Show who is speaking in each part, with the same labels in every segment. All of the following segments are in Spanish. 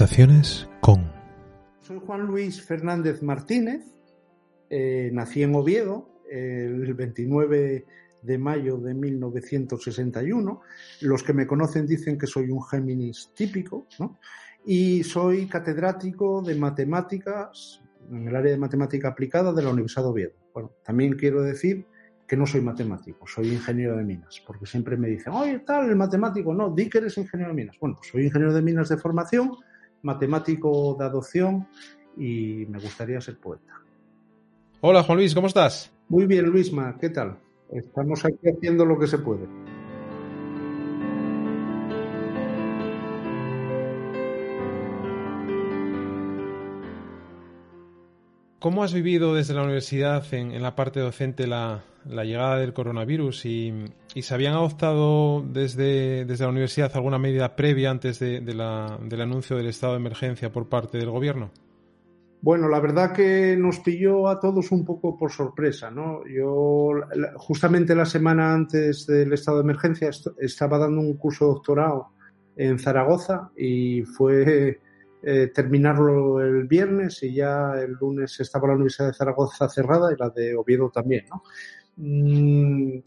Speaker 1: Conversaciones con...
Speaker 2: Soy Juan Luis Fernández Martínez, eh, nací en Oviedo el 29 de mayo de 1961. Los que me conocen dicen que soy un Géminis típico, ¿no? Y soy catedrático de matemáticas en el área de matemática aplicada de la Universidad de Oviedo. Bueno, también quiero decir que no soy matemático, soy ingeniero de minas, porque siempre me dicen, oye, tal, el matemático, no, di que eres ingeniero de minas. Bueno, pues soy ingeniero de minas de formación, matemático de adopción y me gustaría ser poeta.
Speaker 1: Hola Juan Luis, ¿cómo estás?
Speaker 2: Muy bien, Luisma, ¿qué tal? Estamos aquí haciendo lo que se puede.
Speaker 1: ¿Cómo has vivido desde la universidad en, la parte docente la, llegada del coronavirus y, se habían adoptado desde, desde, la universidad alguna medida previa antes del anuncio del estado de emergencia por parte del gobierno?
Speaker 2: Bueno, la verdad que nos pilló a todos un poco por sorpresa, ¿no? Yo justamente la semana antes del estado de emergencia estaba dando un curso de doctorado en Zaragoza y fue eh, terminarlo el viernes y ya el lunes estaba la Universidad de Zaragoza cerrada y la de Oviedo también, ¿no? Mm,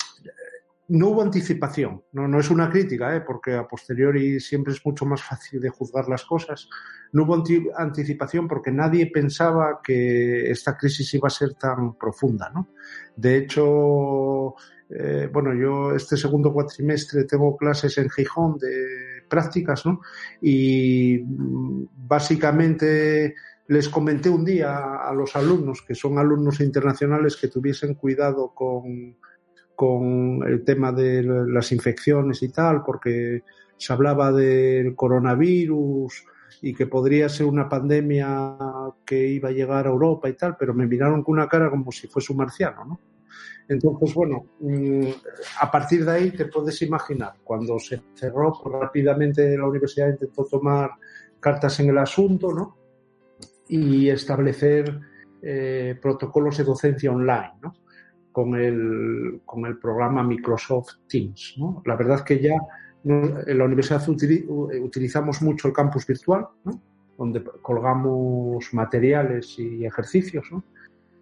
Speaker 2: no hubo anticipación, no, es una crítica, ¿eh? porque a posteriori siempre es mucho más fácil de juzgar las cosas. No hubo anticipación porque nadie pensaba que esta crisis iba a ser tan profunda. ¿no? De hecho, eh, bueno, yo este segundo cuatrimestre tengo clases en Gijón de prácticas, ¿no? Y mm, básicamente les comenté un día a los alumnos, que son alumnos internacionales, que tuviesen cuidado con, con el tema de las infecciones y tal, porque se hablaba del coronavirus y que podría ser una pandemia que iba a llegar a Europa y tal, pero me miraron con una cara como si fuese un marciano, ¿no? Entonces, bueno, mm, a partir de ahí te puedes imaginar, cuando se cerró, rápidamente la universidad intentó tomar cartas en el asunto, ¿no? Y establecer eh, protocolos de docencia online, ¿no? Con el, con el programa Microsoft Teams, ¿no? La verdad es que ya en la universidad utilizamos mucho el campus virtual, ¿no? Donde colgamos materiales y ejercicios, ¿no?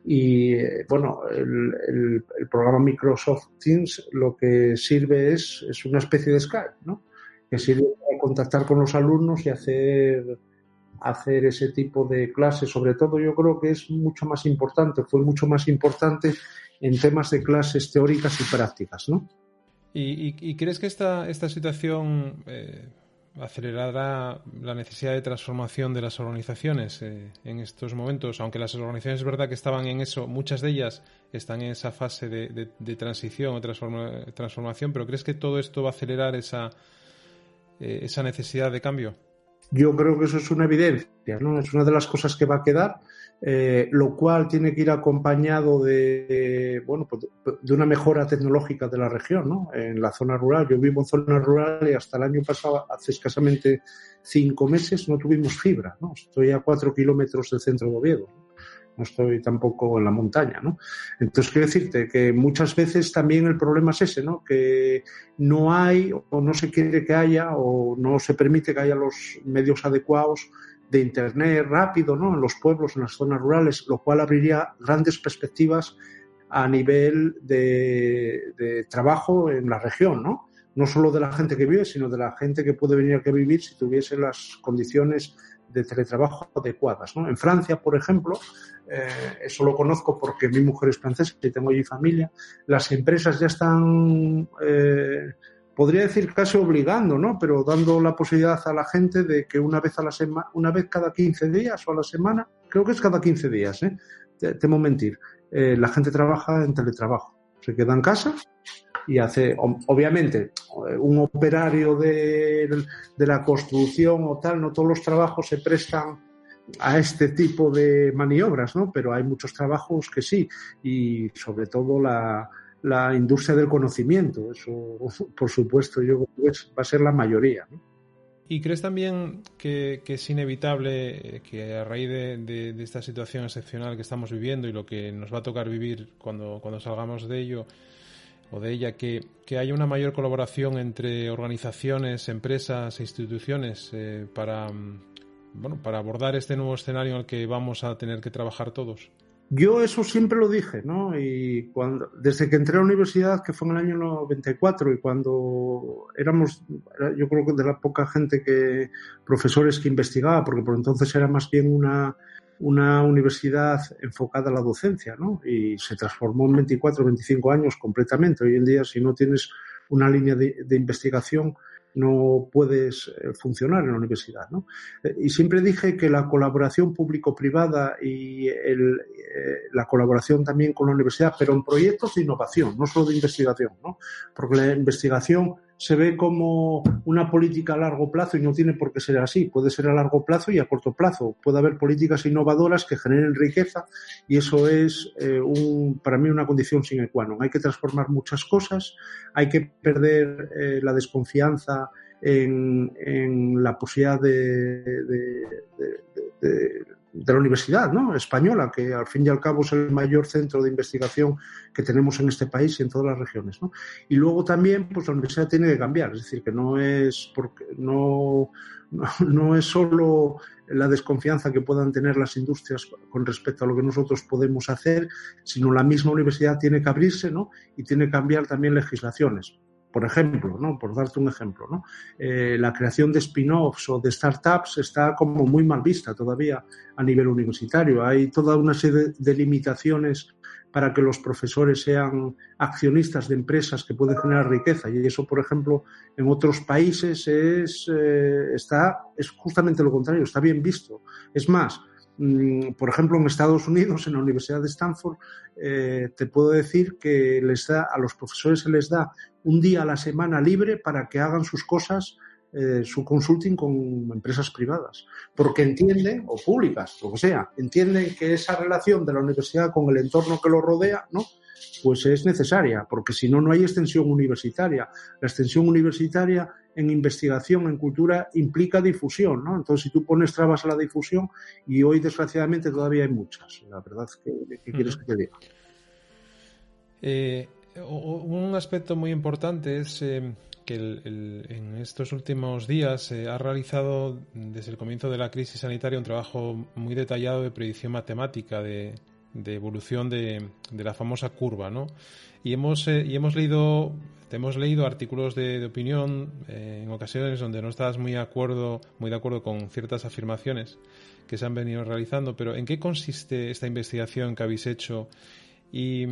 Speaker 2: Y bueno, el, programa Microsoft Teams lo que sirve es, es una especie de Skype, ¿no? Que sirve para contactar con los alumnos y hacer, hacer ese tipo de clases. Sobre todo yo creo que es mucho más importante, fue mucho más importante en temas de clases teóricas y prácticas, ¿no?
Speaker 1: ¿Y, crees que esta, esta situación eh, acelerará la necesidad de transformación de las organizaciones eh, en estos momentos, aunque las organizaciones es verdad que estaban en eso, muchas de ellas están en esa fase de, transición o transformación, pero ¿crees que todo esto va a acelerar esa, eh, esa necesidad de cambio?
Speaker 2: Yo creo que eso es una evidencia, ¿no? Es una de las cosas que va a quedar, eh, lo cual tiene que ir acompañado de, bueno, pues, de una mejora tecnológica de la región, ¿no? En la zona rural. Yo vivo en zona rural y hasta el año pasado, hace escasamente cinco meses, no tuvimos fibra, ¿no? Estoy a cuatro kilómetros del centro de Oviedo estoy tampoco en la montaña, ¿no? Entonces quiero decirte que muchas veces también el problema es ese, ¿no? Que no hay o no se quiere que haya o no se permite que haya los medios adecuados de internet rápido, ¿no? En los pueblos, en las zonas rurales, lo cual abriría grandes perspectivas a nivel de, trabajo en la región, ¿no? No solo de la gente que vive, sino de la gente que puede venir a vivir si tuviese las condiciones de teletrabajo adecuadas. ¿no? En Francia, por ejemplo, eh, eso lo conozco porque mi mujer es francesa y tengo allí familia, las empresas ya están, eh, podría decir casi obligando, ¿no? pero dando la posibilidad a la gente de que una vez a la semana, una vez cada 15 días o a la semana, creo que es cada 15 días, ¿eh? temo mentir, eh, la gente trabaja en teletrabajo. Se queda en casa y hace, obviamente, un operario de, la construcción o tal, no todos los trabajos se prestan a este tipo de maniobras, ¿no? Pero hay muchos trabajos que sí, y sobre todo la, la industria del conocimiento, eso, por supuesto, yo creo que va a ser la mayoría, ¿no?
Speaker 1: ¿Y crees también que, es inevitable que a raíz de, de, esta situación excepcional que estamos viviendo y lo que nos va a tocar vivir cuando, cuando salgamos de ello, o de ella que, que haya una mayor colaboración entre organizaciones, empresas e instituciones eh, para, bueno, para abordar este nuevo escenario en el que vamos a tener que trabajar todos?
Speaker 2: Yo eso siempre lo dije, ¿no? Y cuando, desde que entré a la universidad, que fue en el año 94, y cuando éramos, yo creo que de la poca gente que, profesores que investigaba, porque por entonces era más bien una, una universidad enfocada a la docencia, ¿no? Y se transformó en 24, 25 años completamente. Hoy en día, si no tienes una línea de, de investigación, no puedes eh, funcionar en la universidad. ¿no? Eh, y siempre dije que la colaboración público-privada y el, eh, la colaboración también con la universidad, pero en proyectos de innovación, no solo de investigación, ¿no? porque la investigación se ve como una política a largo plazo y no tiene por qué ser así. Puede ser a largo plazo y a corto plazo. Puede haber políticas innovadoras que generen riqueza y eso es un, para mí una condición sine qua non. Hay que transformar muchas cosas, hay que perder la desconfianza en, en la posibilidad de, la universidad ¿no? española, que al fin y al cabo es el mayor centro de investigación que tenemos en este país y en todas las regiones. ¿no? Y luego también, pues la universidad tiene que cambiar, es decir, que no es porque no, no es solo la desconfianza que puedan tener las industrias con respecto a lo que nosotros podemos hacer, sino la misma universidad tiene que abrirse ¿no? y tiene que cambiar también legislaciones por ejemplo, ¿no? por darte un ejemplo, ¿no? Eh, la creación de spin-offs o de startups está como muy mal vista todavía a nivel universitario. Hay toda una serie de, limitaciones para que los profesores sean accionistas de empresas que pueden generar riqueza y eso, por ejemplo, en otros países es, eh, está, es justamente lo contrario, está bien visto. Es más, Mm, por ejemplo, en Estados Unidos, en la Universidad de Stanford, eh, te puedo decir que les da, a los profesores se les da un día a la semana libre para que hagan sus cosas, eh, su consulting con empresas privadas, porque entienden, o públicas, lo que sea, entienden que esa relación de la universidad con el entorno que lo rodea, ¿no? Pues es necesaria, porque si no, no hay extensión universitaria. La extensión universitaria en investigación, en cultura, implica difusión, ¿no? Entonces, si tú pones trabas a la difusión, y hoy desgraciadamente todavía hay muchas, la verdad, ¿qué, quieres que te diga?
Speaker 1: Eh, un aspecto muy importante es eh, que en estos últimos días se ha realizado desde el comienzo de la crisis sanitaria un trabajo muy detallado de predicción matemática de, evolución de, la famosa curva, ¿no? Y hemos, eh, y hemos leído hemos leído artículos de, opinión eh, en ocasiones donde no estás muy de acuerdo, muy de acuerdo con ciertas afirmaciones que se han venido realizando, pero ¿en qué consiste esta investigación que habéis hecho? ¿Y,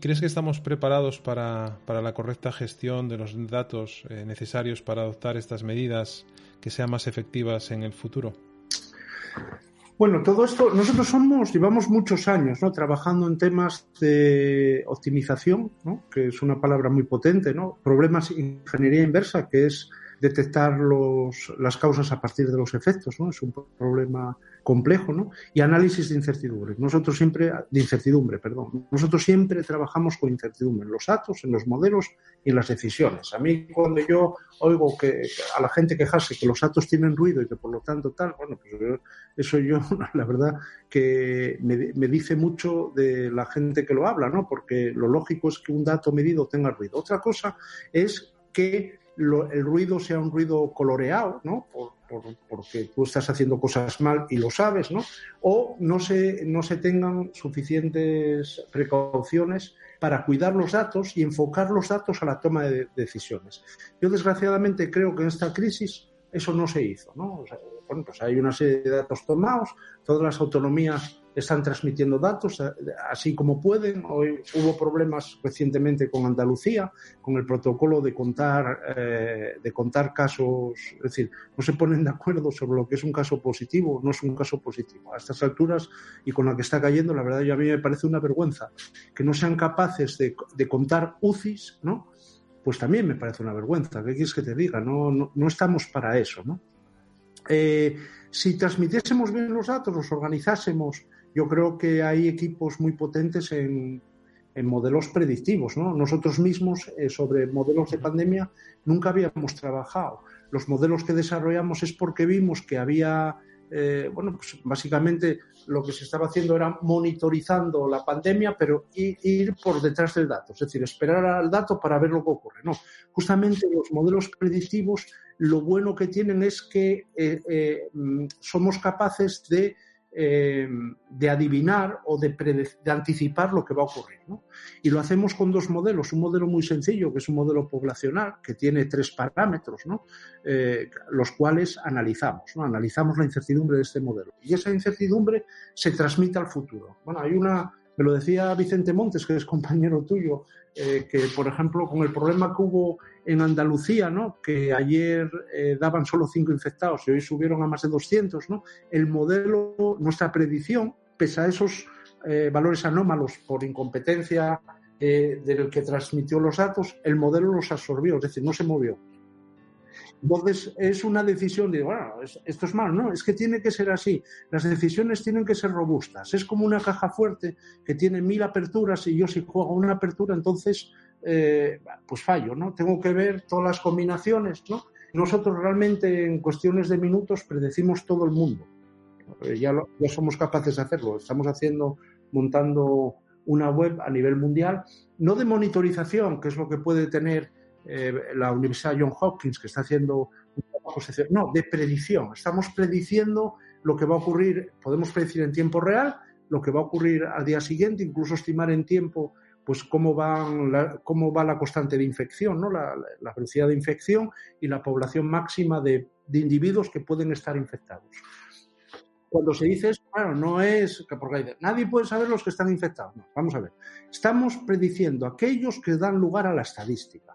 Speaker 1: crees que estamos preparados para, la correcta gestión de los datos eh, necesarios para adoptar estas medidas que sean más efectivas en el futuro?
Speaker 2: Bueno, todo esto, nosotros somos, llevamos muchos años trabajando en temas de optimización, que es una palabra muy potente, ¿no? problemas de ingeniería inversa, que es detectar los, las causas a partir de los efectos, ¿no? es un problema complejo, ¿no? Y análisis de incertidumbre. Nosotros siempre, de incertidumbre, perdón. Nosotros siempre trabajamos con incertidumbre en los datos, en los modelos y en las decisiones. A mí cuando yo oigo que a la gente quejarse que los datos tienen ruido y que por lo tanto tal, bueno, pues eso yo, la verdad, que me, me dice mucho de la gente que lo habla, ¿no? Porque lo lógico es que un dato medido tenga ruido. Otra cosa es que el ruido sea un ruido coloreado, ¿no? porque tú estás haciendo cosas mal y lo sabes, ¿no? O no se, no se tengan suficientes precauciones para cuidar los datos y enfocar los datos a la toma de decisiones. Yo, desgraciadamente, creo que en esta crisis eso no se hizo, ¿no? bueno, pues hay una serie de datos tomados, todas las autonomías están transmitiendo datos eh, así como pueden. Hoy hubo problemas recientemente con Andalucía, con el protocolo de contar, eh, de contar casos, es decir, no se ponen de acuerdo sobre lo que es un caso positivo, no es un caso positivo. A estas alturas y con la que está cayendo, la verdad, yo a mí me parece una vergüenza que no sean capaces de, de contar UCIs, ¿no? Pues también me parece una vergüenza. ¿Qué quieres que te diga? No, no, no estamos para eso, ¿no? Eh, si transmitiésemos bien los datos, los organizásemos yo creo que hay equipos muy potentes en, modelos predictivos. ¿no? Nosotros mismos eh, sobre modelos de pandemia nunca habíamos trabajado. Los modelos que desarrollamos es porque vimos que había eh, bueno, pues básicamente lo que se estaba haciendo era monitorizando la pandemia, pero ir por detrás del dato, es decir, esperar al dato para ver lo que ocurre. No, justamente los modelos predictivos lo bueno que tienen es que eh, mm, somos capaces de eh, de adivinar o de, anticipar lo que va a ocurrir. Y lo hacemos con dos modelos. Un modelo muy sencillo, que es un modelo poblacional, que tiene tres parámetros, eh, los cuales analizamos. Analizamos la incertidumbre de este modelo. Y esa incertidumbre se transmite al futuro. Bueno, hay una, me lo decía Vicente Montes, que es compañero tuyo, eh, que, por ejemplo, con el problema que hubo en Andalucía, ¿no? que ayer eh, daban solo cinco infectados y hoy subieron a más de 200, ¿no? el modelo, nuestra predicción, pese a esos eh, valores anómalos por incompetencia del que transmitió los datos, el modelo los absorbió, es decir, no se movió. Entonces, es una decisión de, bueno, esto es mal, ¿no? Es que tiene que ser así. Las decisiones tienen que ser robustas. Es como una caja fuerte que tiene mil aperturas y yo si juego una apertura, entonces, eh, pues fallo, ¿no? Tengo que ver todas las combinaciones, ¿no? Nosotros realmente en cuestiones de minutos predecimos todo el mundo. Eh, ya, ya somos capaces de hacerlo. Estamos haciendo, montando una web a nivel mundial, no de monitorización, que es lo que puede tener eh, la Universidad John Hopkins, que está haciendo un trabajo, no, de predicción. Estamos prediciendo lo que va a ocurrir, podemos predecir en tiempo real lo que va a ocurrir al día siguiente, incluso estimar en tiempo pues cómo, van cómo va la constante de infección, ¿no? La, velocidad de infección y la población máxima de, de, individuos que pueden estar infectados. Cuando se dice eso, claro, no es porque nadie puede saber los que están infectados. vamos a ver. Estamos prediciendo aquellos que dan lugar a la estadística.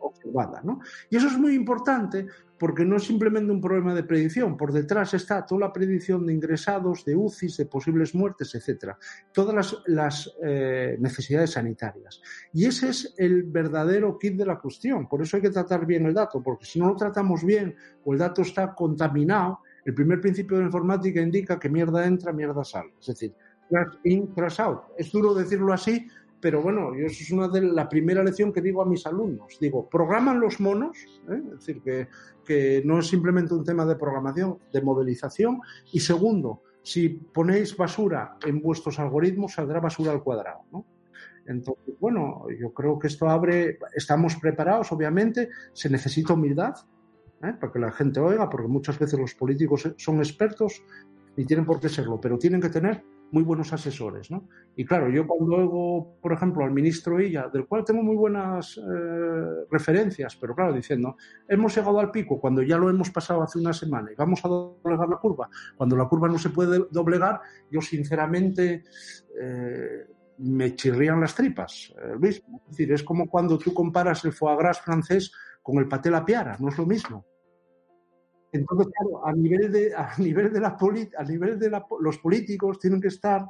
Speaker 2: Observada, ¿no? Y eso es muy importante porque no es simplemente un problema de predicción, por detrás está toda la predicción de ingresados, de UCIs, de posibles muertes, etcétera, todas las, eh, necesidades sanitarias. Y ese es el verdadero kit de la cuestión, por eso hay que tratar bien el dato, porque si no lo tratamos bien o el dato está contaminado, el primer principio de la informática indica que mierda entra, mierda sale, es decir, crash in, crash out. Es duro decirlo así, pero bueno, yo eso es una de la primera lección que digo a mis alumnos. Digo, programan los monos, ¿eh? es decir, que, que no es simplemente un tema de programación, de modelización. Y segundo, si ponéis basura en vuestros algoritmos, saldrá basura al cuadrado. Entonces, bueno, yo creo que esto abre, estamos preparados, obviamente, se necesita humildad ¿eh? para que la gente oiga, porque muchas veces los políticos son expertos y tienen por qué serlo, pero tienen que tener muy buenos asesores. ¿no? Y claro, yo cuando oigo, por ejemplo, al ministro Illa, del cual tengo muy buenas eh, referencias, pero claro, diciendo, hemos llegado al pico cuando ya lo hemos pasado hace una semana y vamos a doblegar la curva. Cuando la curva no se puede doblegar, yo sinceramente eh, me chirrían las tripas, eh, Es decir, es como cuando tú comparas el foie gras francés con el paté la piara, no es lo mismo. Entonces, claro, a nivel de, a nivel de, la, a nivel de los políticos tienen que estar,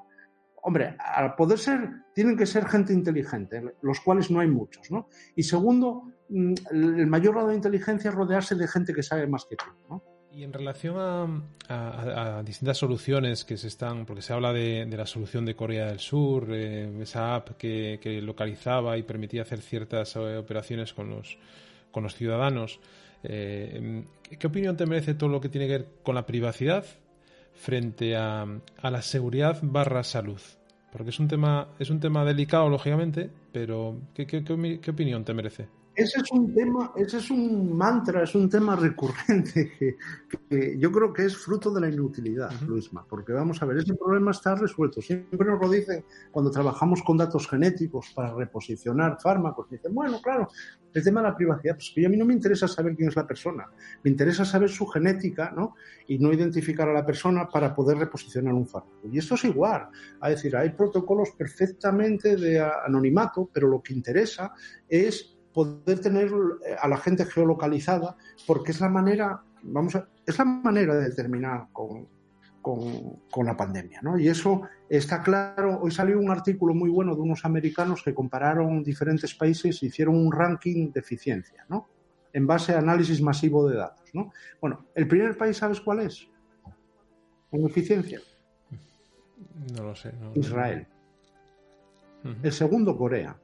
Speaker 2: hombre, al poder ser, tienen que ser gente inteligente, los cuales no hay muchos, ¿no? Y segundo, mm, el mayor grado de inteligencia es rodearse de gente que sabe más que tú, ¿no?
Speaker 1: Y en relación a, distintas soluciones que se están, porque se habla de, la solución de Corea del Sur, eh, esa app que, que, localizaba y permitía hacer ciertas eh, operaciones con los, con los ciudadanos. Eh, ¿Qué opinión te merece todo lo que tiene que ver con la privacidad frente a, la seguridad barra salud? Porque es un tema, es un tema delicado, lógicamente, pero qué opinión te merece?
Speaker 2: Ese es un tema, ese es un mantra, es un tema recurrente que, yo creo que es fruto de la inutilidad, Luisma, porque vamos a ver, ese problema está resuelto. Siempre nos lo dicen cuando trabajamos con datos genéticos para reposicionar fármacos. Dicen, bueno, claro, el tema de la privacidad, pues que a mí no me interesa saber quién es la persona, me interesa saber su genética, ¿no? Y no identificar a la persona para poder reposicionar un fármaco. Y esto es igual, es decir, hay protocolos perfectamente de anonimato, pero lo que interesa es poder tener eh, a la gente geolocalizada, porque es la manera, vamos a, es la manera de terminar con, con, la pandemia. ¿no? Y eso está claro. Hoy salió un artículo muy bueno de unos americanos que compararon diferentes países y hicieron un ranking de eficiencia, ¿no? en base a análisis masivo de datos. ¿no? Bueno, el primer país, ¿sabes cuál es? En eficiencia.
Speaker 1: No lo sé.
Speaker 2: Israel. El segundo, Corea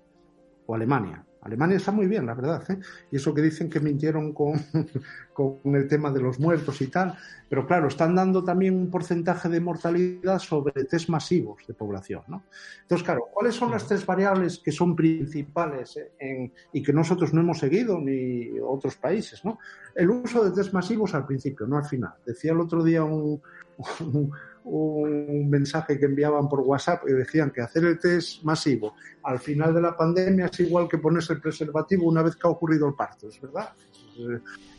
Speaker 2: o Alemania. Alemania está muy bien, la verdad. ¿eh? Y eso que dicen que mintieron con, con, el tema de los muertos y tal. Pero claro, están dando también un porcentaje de mortalidad sobre test masivos de población. ¿no? Entonces, claro, ¿cuáles son las tres variables que son principales en, y que nosotros no hemos seguido ni otros países? ¿no? El uso de test masivos al principio, no al final. Decía el otro día un un mensaje que enviaban por WhatsApp y decían que hacer el test masivo al final de la pandemia es igual que ponerse el preservativo una vez que ha ocurrido el parto, ¿es verdad?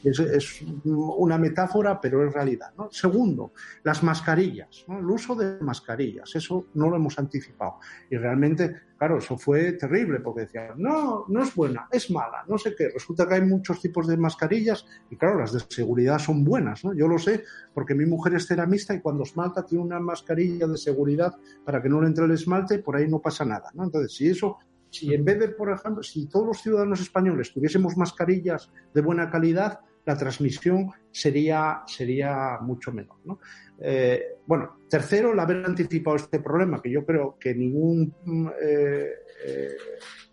Speaker 2: Es, una metáfora, pero es realidad. Segundo, las mascarillas, el uso de mascarillas, eso no lo hemos anticipado. Y realmente, claro, eso fue terrible porque decían, no, no es buena, es mala, no sé qué. Resulta que hay muchos tipos de mascarillas y claro, las de seguridad son buenas. ¿no? Yo lo sé porque mi mujer es ceramista y cuando esmalta tiene una mascarilla de seguridad para que no le entre el esmalte, por ahí no pasa nada. Entonces, si eso si en vez de, por ejemplo, si todos los ciudadanos españoles tuviésemos mascarillas de buena calidad, la transmisión sería, sería mucho menor. ¿no? Eh, bueno, tercero, el haber anticipado este problema, que yo creo que ningún eh, eh,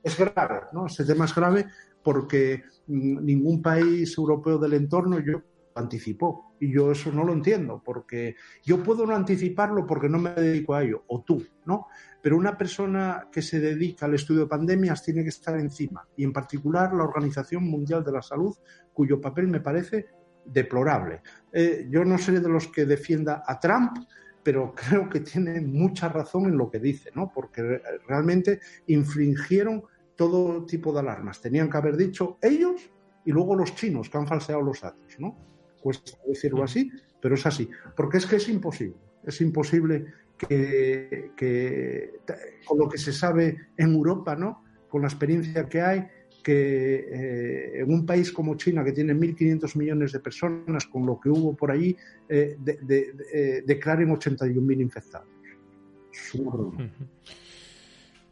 Speaker 2: es grave, ¿no? Este tema es grave porque mm, ningún país europeo del entorno yo anticipó. Y yo eso no lo entiendo, porque yo puedo no anticiparlo porque no me dedico a ello, o tú, ¿no? Pero una persona que se dedica al estudio de pandemias tiene que estar encima, y en particular la Organización Mundial de la Salud, cuyo papel me parece deplorable. Eh, yo no seré de los que defienda a Trump, pero creo que tiene mucha razón en lo que dice, ¿no? Porque realmente infringieron todo tipo de alarmas. Tenían que haber dicho ellos y luego los chinos que han falseado los datos, ¿no? Cuesta decirlo así, pero es así. Porque es que es imposible. Es imposible que, con lo que se sabe en Europa, ¿no? con la experiencia que hay, que eh, en un país como China, que tiene 1.500 millones de personas, con lo que hubo por allí, eh, de, eh, declaren 81.000 infectados.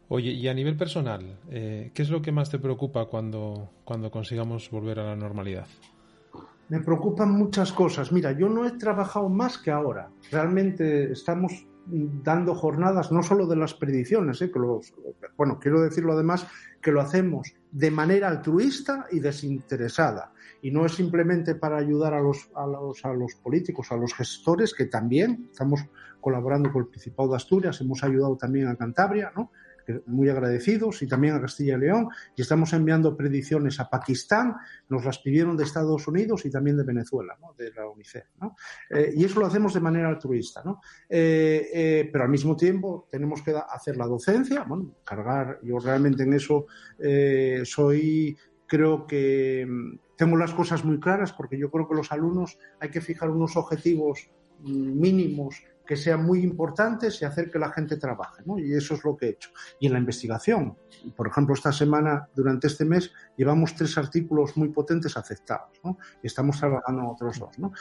Speaker 1: Oye, y a nivel personal, ¿qué es lo que más te preocupa cuando, cuando consigamos volver a la normalidad?
Speaker 2: Me preocupan muchas cosas. Mira, yo no he trabajado más que ahora. Realmente estamos dando jornadas no solo de las predicciones, ¿eh? que bueno, quiero decirlo además que lo hacemos de manera altruista y desinteresada. Y no es simplemente para ayudar a los, a los, a los políticos, a los gestores, que también estamos colaborando con el Principado de Asturias, hemos ayudado también a Cantabria, ¿no? Muy agradecidos, y también a Castilla y León, y estamos enviando predicciones a Pakistán, nos las pidieron de Estados Unidos y también de Venezuela, de la UNICEF. Eh, y eso lo hacemos de manera altruista. Eh, eh, pero al mismo tiempo tenemos que hacer la docencia, bueno, cargar, yo realmente en eso soy, creo que mm, tengo las cosas muy claras porque yo creo que los alumnos hay que fijar unos objetivos mm, mínimos que sean muy importantes y hacer que la gente trabaje, ¿no? Y eso es lo que he hecho. Y en la investigación, por ejemplo, esta semana, durante este mes, llevamos tres artículos muy potentes aceptados, ¿no? Y estamos trabajando en otros dos, ¿no?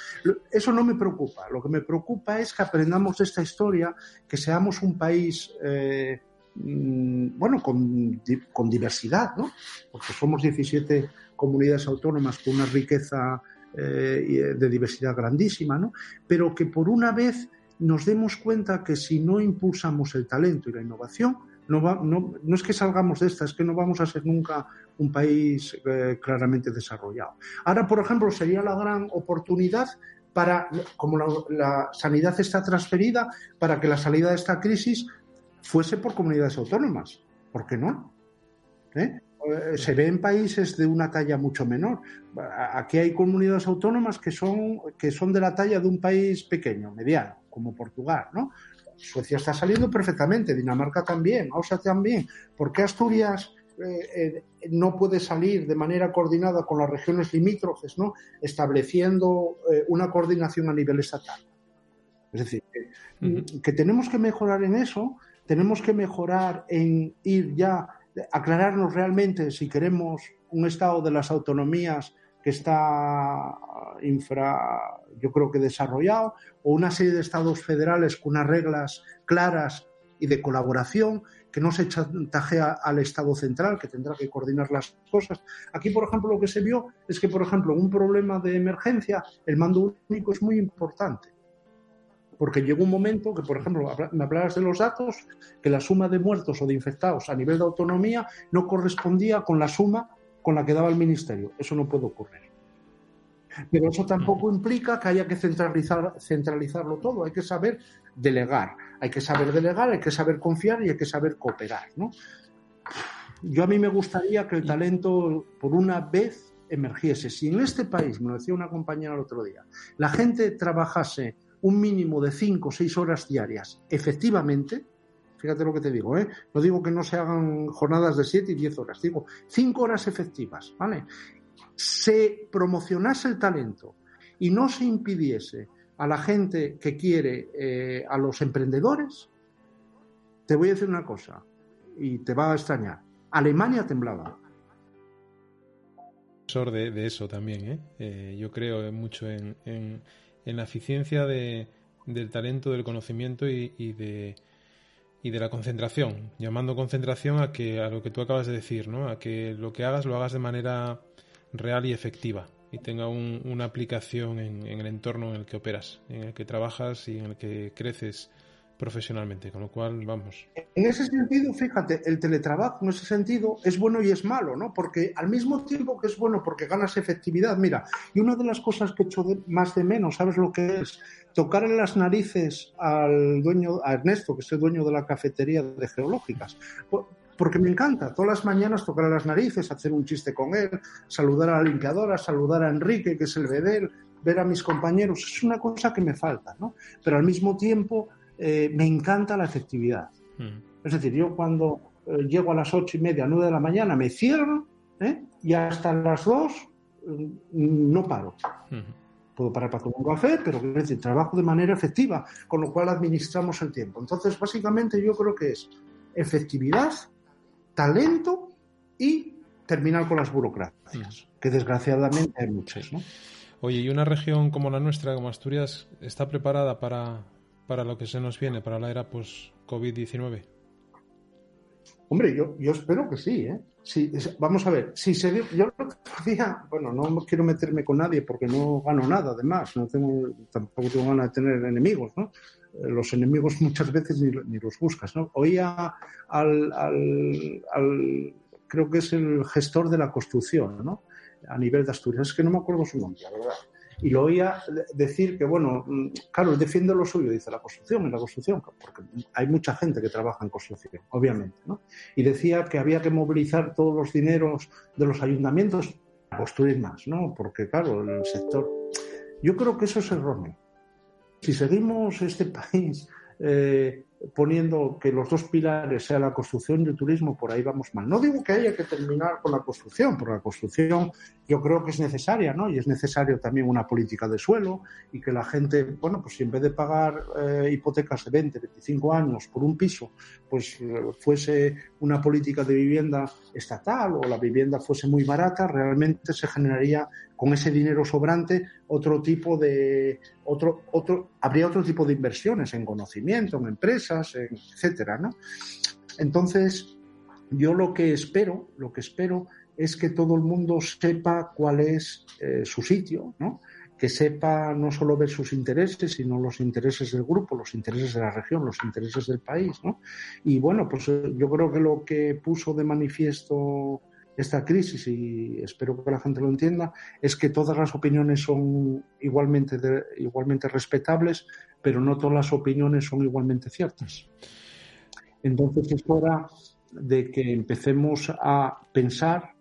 Speaker 2: Eso no me preocupa. Lo que me preocupa es que aprendamos de esta historia, que seamos un país... Eh, mm, bueno, con, con, diversidad, ¿no? Porque somos 17 comunidades autónomas con una riqueza eh, de diversidad grandísima, ¿no? Pero que por una vez nos demos cuenta que si no impulsamos el talento y la innovación, no, no, no, es que salgamos de esta, es que no vamos a ser nunca un país eh, claramente desarrollado. Ahora, por ejemplo, sería la gran oportunidad para, como la, sanidad está transferida, para que la salida de esta crisis fuese por comunidades autónomas. ¿Por qué no? ¿Eh? Eh, se ve en países de una talla mucho menor. Aquí hay comunidades autónomas que son, que son de la talla de un país pequeño, mediano como Portugal, ¿no? Suecia está saliendo perfectamente, Dinamarca también, Austria también. ¿Por qué Asturias eh, eh, no puede salir de manera coordinada con las regiones limítrofes, ¿no? estableciendo eh, una coordinación a nivel estatal? Es decir, que tenemos que mejorar en eso, tenemos que mejorar en ir ya, aclararnos realmente si queremos un estado de las autonomías que está infra, yo creo que desarrollado, o una serie de estados federales con unas reglas claras y de colaboración, que no se chantajea al Estado central, que tendrá que coordinar las cosas. Aquí, por ejemplo, lo que se vio es que, por ejemplo, un problema de emergencia, el mando único es muy importante. Porque llegó un momento que, por ejemplo, me hablabas de los datos, que la suma de muertos o de infectados a nivel de autonomía no correspondía con la suma con la que daba el ministerio. Eso no puede ocurrir. Pero eso tampoco implica que haya que centralizar, centralizarlo todo. Hay que saber delegar. Hay que saber delegar, hay que saber confiar y hay que saber cooperar. ¿no? Yo a mí me gustaría que el talento, por una vez, emergiese. Si en este país, me lo decía una compañera el otro día, la gente trabajase un mínimo de cinco o seis horas diarias efectivamente, fíjate lo que te digo, ¿eh? no digo que no se hagan jornadas de siete y diez horas, digo cinco horas efectivas, ¿vale? Se promocionase el talento y no se impidiese a la gente que quiere, eh, a los emprendedores, te voy a decir una cosa y te va a extrañar. Alemania temblaba.
Speaker 1: De, de eso también, ¿eh? yo creo mucho en, la eficiencia de, del talento, del conocimiento y, de, y de la concentración, llamando concentración a que a lo que tú acabas de decir, ¿no? A que lo que hagas lo hagas de manera real y efectiva y tenga un, una aplicación en, en, el entorno en el que operas, en el que trabajas y en el que creces profesionalmente, con lo cual vamos.
Speaker 2: En ese sentido, fíjate, el teletrabajo en ese sentido es bueno y es malo, ¿no? Porque al mismo tiempo que es bueno porque ganas efectividad, mira, y una de las cosas que echo más de menos, ¿sabes lo que es? Tocar en las narices al dueño, a Ernesto, que es el dueño de la cafetería de geológicas. Porque me encanta, todas las mañanas tocar las narices, hacer un chiste con él, saludar a la limpiadora, saludar a Enrique, que es el bedel, ver a mis compañeros, es una cosa que me falta, ¿no? Pero al mismo tiempo eh, me encanta la efectividad. Mm. Es decir, yo cuando eh, llego a las ocho y media, nueve de la mañana, me cierro ¿eh? y hasta las dos mm, no paro. Puedo parar para tomar un café, pero es decir, trabajo de manera efectiva, con lo cual administramos el tiempo. Entonces, básicamente yo creo que es efectividad, talento y terminar con las burocracias, que desgraciadamente hay muchas. ¿no?
Speaker 1: Oye, ¿y una región como la nuestra, como Asturias, está preparada para para lo que se nos viene, para la era post-COVID-19?
Speaker 2: Hombre, yo, yo espero que sí, ¿eh? Sí, vamos a ver, si se yo el otro día, bueno, no quiero meterme con nadie porque no gano nada, además, no tengo, tampoco tengo ganas de tener enemigos, ¿no? Eh, los enemigos muchas veces ni, ni los buscas, ¿no? Oía al, al, al, creo que es el gestor de la construcción, ¿no? A nivel de Asturias, es que no me acuerdo su nombre, la verdad y lo oía decir que, bueno, mm, claro, defiende lo suyo, dice la construcción, en la construcción, porque hay mucha gente que trabaja en construcción, obviamente, ¿no? Y decía que había que movilizar todos los dineros de los ayuntamientos para construir más, ¿no? Porque, claro, el sector... Yo creo que eso es erróneo. Si seguimos este país eh, poniendo que los dos pilares sean la construcción y el turismo, por ahí vamos mal. No digo que haya que terminar con la construcción, porque la construcción yo creo que es necesaria, ¿no? Y es necesario también una política de suelo y que la gente, bueno, pues si en vez de pagar eh, hipotecas de 20, 25 años por un piso, pues eh, fuese una política de vivienda estatal o la vivienda fuese muy barata, realmente se generaría con ese dinero sobrante otro tipo de otro otro habría otro tipo de inversiones en conocimiento, en empresas, en, etcétera, ¿no? Entonces, yo lo que espero, lo que espero es que todo el mundo sepa cuál es eh, su sitio, ¿no? que sepa no solo ver sus intereses, sino los intereses del grupo, los intereses de la región, los intereses del país. ¿no? Y bueno, pues eh, yo creo que lo que puso de manifiesto esta crisis, y espero que la gente lo entienda, es que todas las opiniones son igualmente, igualmente respetables, pero no todas las opiniones son igualmente ciertas. Entonces es hora de que empecemos a pensar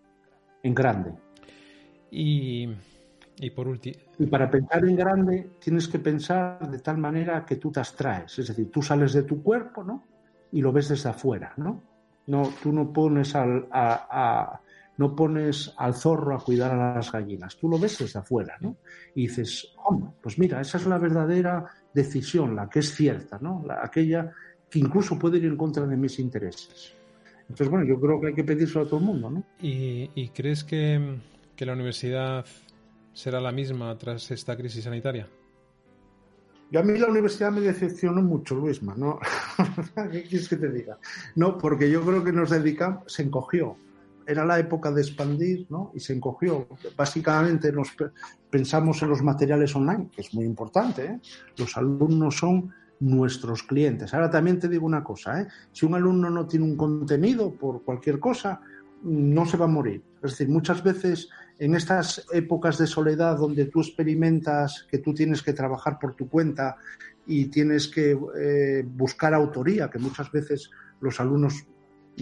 Speaker 2: en grande.
Speaker 1: Y, y por último.
Speaker 2: Y para pensar en grande tienes que pensar de tal manera que tú te abstraes, es decir, tú sales de tu cuerpo, ¿no? Y lo ves desde afuera, ¿no? No, tú no pones al, a, no pones al zorro a cuidar a las gallinas, tú lo ves desde afuera, ¿no? Y dices, hombre, pues mira, esa es la verdadera decisión, la que es cierta, ¿no? aquella que incluso puede ir en contra de mis intereses. Entonces, bueno, yo creo que hay que pedírselo a todo el mundo, ¿no?
Speaker 1: ¿Y, crees que, que la universidad será la misma tras esta crisis sanitaria?
Speaker 2: Yo a mí la universidad me decepcionó mucho, Luisma, ¿no? ¿Qué quieres que te diga? No, porque yo creo que nos dedicamos, se encogió era la época de expandir, ¿no? Y se encogió. Básicamente nos pensamos en los materiales online, que es muy importante. ¿eh? Los alumnos son nuestros clientes. Ahora también te digo una cosa, ¿eh? si un alumno no tiene un contenido por cualquier cosa, no se va a morir. Es decir, muchas veces en estas épocas de soledad donde tú experimentas que tú tienes que trabajar por tu cuenta y tienes que eh, buscar autoría, que muchas veces los alumnos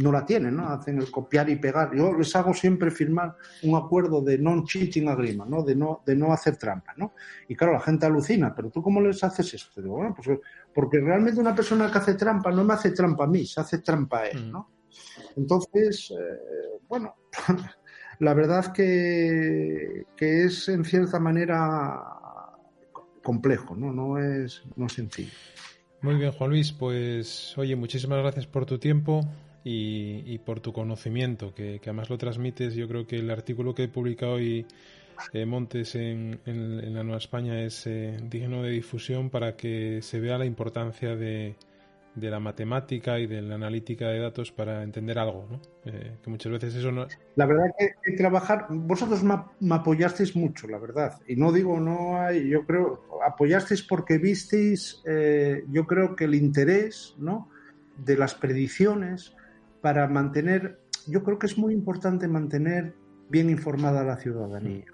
Speaker 2: no la tienen, ¿no? Hacen el copiar y pegar. Yo les hago siempre firmar un acuerdo de non-cheating agreement, ¿no? De, ¿no? de no hacer trampa, ¿no? Y claro, la gente alucina, pero ¿tú cómo les haces esto? Digo, bueno, pues porque realmente una persona que hace trampa no me hace trampa a mí, se hace trampa a él, ¿no? Entonces, eh, bueno, la verdad que, que es en cierta manera complejo, ¿no? No es, no es sencillo.
Speaker 1: Muy bien, Juan Luis, pues oye, muchísimas gracias por tu tiempo y, por tu conocimiento, que, además lo transmites. Yo creo que el artículo que he publicado hoy, eh, Montes, en, la Nueva España es eh, digno de difusión para que se vea la importancia de, la matemática y de la analítica de datos para entender algo. Eh, que muchas veces eso no...
Speaker 2: La verdad que, trabajar, vosotros me, apoyasteis mucho, la verdad, y no digo no hay, yo creo, apoyasteis porque visteis, yo creo que el interés, ¿no? de las predicciones, para mantener, yo creo que es muy importante mantener bien informada a la ciudadanía.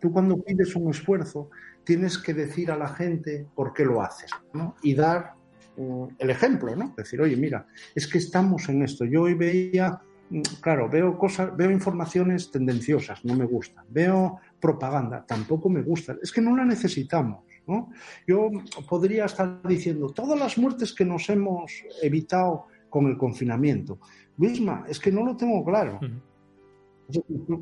Speaker 2: Tú cuando pides un esfuerzo tienes que decir a la gente por qué lo haces ¿no? y dar mm, el ejemplo, ¿no? Decir, oye, mira, es que estamos en esto. Yo hoy veía, mm, claro, veo cosas, veo informaciones tendenciosas, no me gustan. Veo propaganda, tampoco me gustan. Es que no la necesitamos. ¿no? Yo podría estar diciendo todas las muertes que nos hemos evitado con el confinamiento. Misma, es que no lo tengo claro.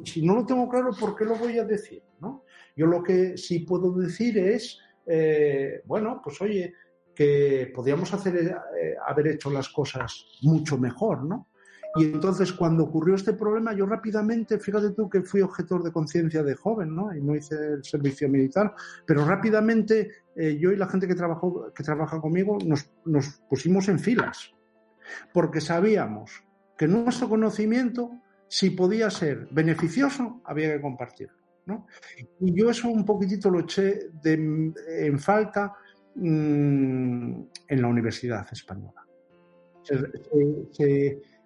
Speaker 2: Si no lo tengo claro, ¿por qué lo voy a decir? ¿no? Yo lo que sí puedo decir es, eh, bueno, pues oye, que podríamos hacer, eh, haber hecho las cosas mucho mejor, ¿no? Y entonces cuando ocurrió este problema, yo rápidamente, fíjate tú que fui objetor de conciencia de joven, ¿no? Y no hice el servicio militar, pero rápidamente eh, yo y la gente que, trabajó, que trabaja conmigo nos, nos pusimos en filas, porque sabíamos que nuestro conocimiento, si podía ser beneficioso, había que compartirlo. ¿no? Y yo eso un poquitito lo eché en falta mm, en la Universidad Española.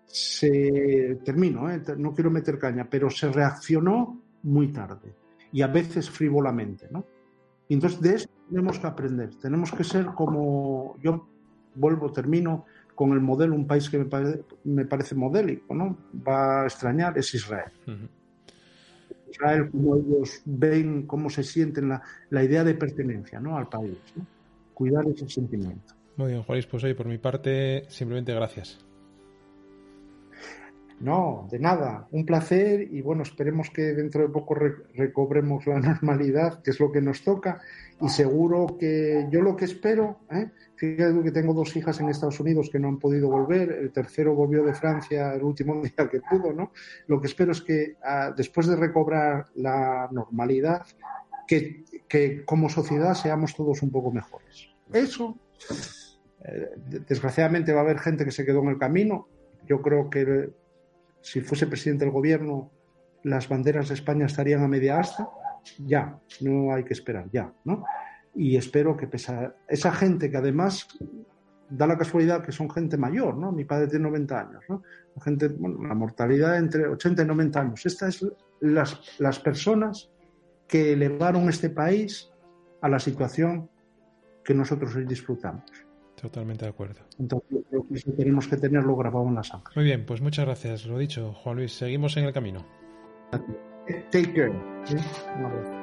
Speaker 2: Se, termino, ¿eh? no quiero meter caña, pero se reaccionó muy tarde y a veces frívolamente. ¿no? Entonces de eso tenemos que aprender, tenemos que ser como, yo vuelvo, termino, con el modelo, un país que me, parece modélico, ¿no? Va a extrañar, es Israel. Israel, como ellos ven, cómo se sienten, la, la idea de pertenencia ¿no? al país. Cuidar ese sentimiento.
Speaker 1: Muy bien, Juárez, pues hoy por mi parte, simplemente gracias.
Speaker 2: No, de nada, un placer y bueno, esperemos que dentro de poco recobremos la normalidad, que es lo que nos toca y seguro que yo lo que espero, ¿eh? fíjate que tengo dos hijas en Estados Unidos que no han podido volver, el tercero volvió de Francia el último día que pudo, ¿no? Lo que espero es que ah, después de recobrar la normalidad, que, como sociedad seamos todos un poco mejores. Eso, eh, desgraciadamente va a haber gente que se quedó en el camino, yo creo que si fuese presidente del gobierno, las banderas de España estarían a media asta, ya, no hay que esperar, ya, ¿no? Y espero que pesa esa gente que además da la casualidad que son gente mayor, ¿no? Mi padre tiene 90 años, ¿no? La gente, la mortalidad entre 80 y 90 años. Estas son las, las personas que elevaron este país a la situación que nosotros hoy disfrutamos.
Speaker 1: Totalmente de acuerdo.
Speaker 2: Entonces, creo que eso tenemos que tenerlo grabado en la sangre.
Speaker 1: Muy bien, pues muchas gracias. Lo dicho, Juan Luis, seguimos en el camino.
Speaker 2: Take care.